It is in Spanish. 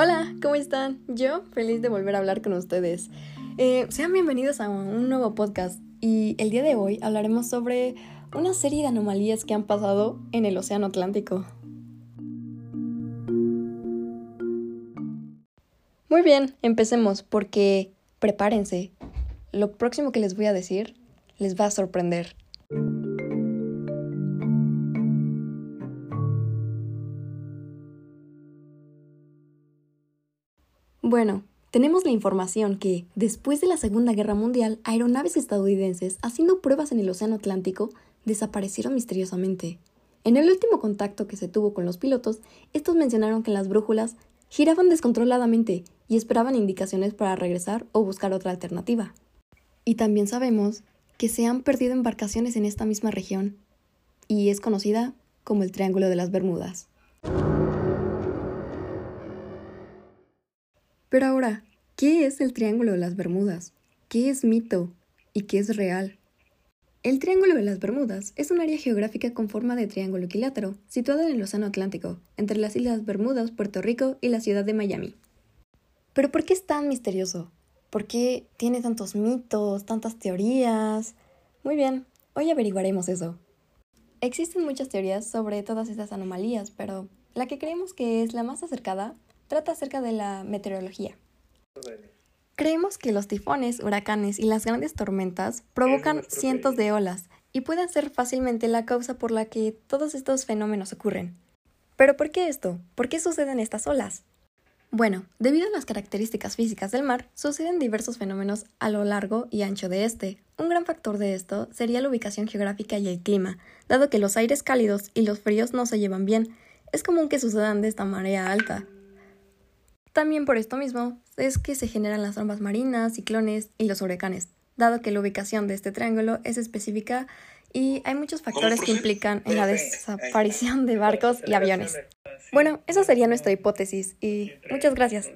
Hola, ¿cómo están? Yo feliz de volver a hablar con ustedes. Eh, sean bienvenidos a un nuevo podcast y el día de hoy hablaremos sobre una serie de anomalías que han pasado en el Océano Atlántico. Muy bien, empecemos porque prepárense. Lo próximo que les voy a decir les va a sorprender. Bueno, tenemos la información que, después de la Segunda Guerra Mundial, aeronaves estadounidenses haciendo pruebas en el Océano Atlántico desaparecieron misteriosamente. En el último contacto que se tuvo con los pilotos, estos mencionaron que las brújulas giraban descontroladamente y esperaban indicaciones para regresar o buscar otra alternativa. Y también sabemos que se han perdido embarcaciones en esta misma región, y es conocida como el Triángulo de las Bermudas. Pero ahora, ¿qué es el Triángulo de las Bermudas? ¿Qué es mito? ¿Y qué es real? El Triángulo de las Bermudas es un área geográfica con forma de triángulo equilátero, situada en el Océano Atlántico, entre las Islas Bermudas, Puerto Rico y la ciudad de Miami. Pero ¿por qué es tan misterioso? ¿Por qué tiene tantos mitos, tantas teorías? Muy bien, hoy averiguaremos eso. Existen muchas teorías sobre todas estas anomalías, pero la que creemos que es la más acercada trata acerca de la meteorología. Creemos que los tifones, huracanes y las grandes tormentas provocan cientos de olas y pueden ser fácilmente la causa por la que todos estos fenómenos ocurren. Pero ¿por qué esto? ¿Por qué suceden estas olas? Bueno, debido a las características físicas del mar, suceden diversos fenómenos a lo largo y ancho de este. Un gran factor de esto sería la ubicación geográfica y el clima, dado que los aires cálidos y los fríos no se llevan bien. Es común que sucedan de esta marea alta, también por esto mismo es que se generan las trombas marinas, ciclones y los huracanes, dado que la ubicación de este triángulo es específica y hay muchos factores que implican en la desaparición de barcos y aviones. Bueno, esa sería nuestra hipótesis y muchas gracias.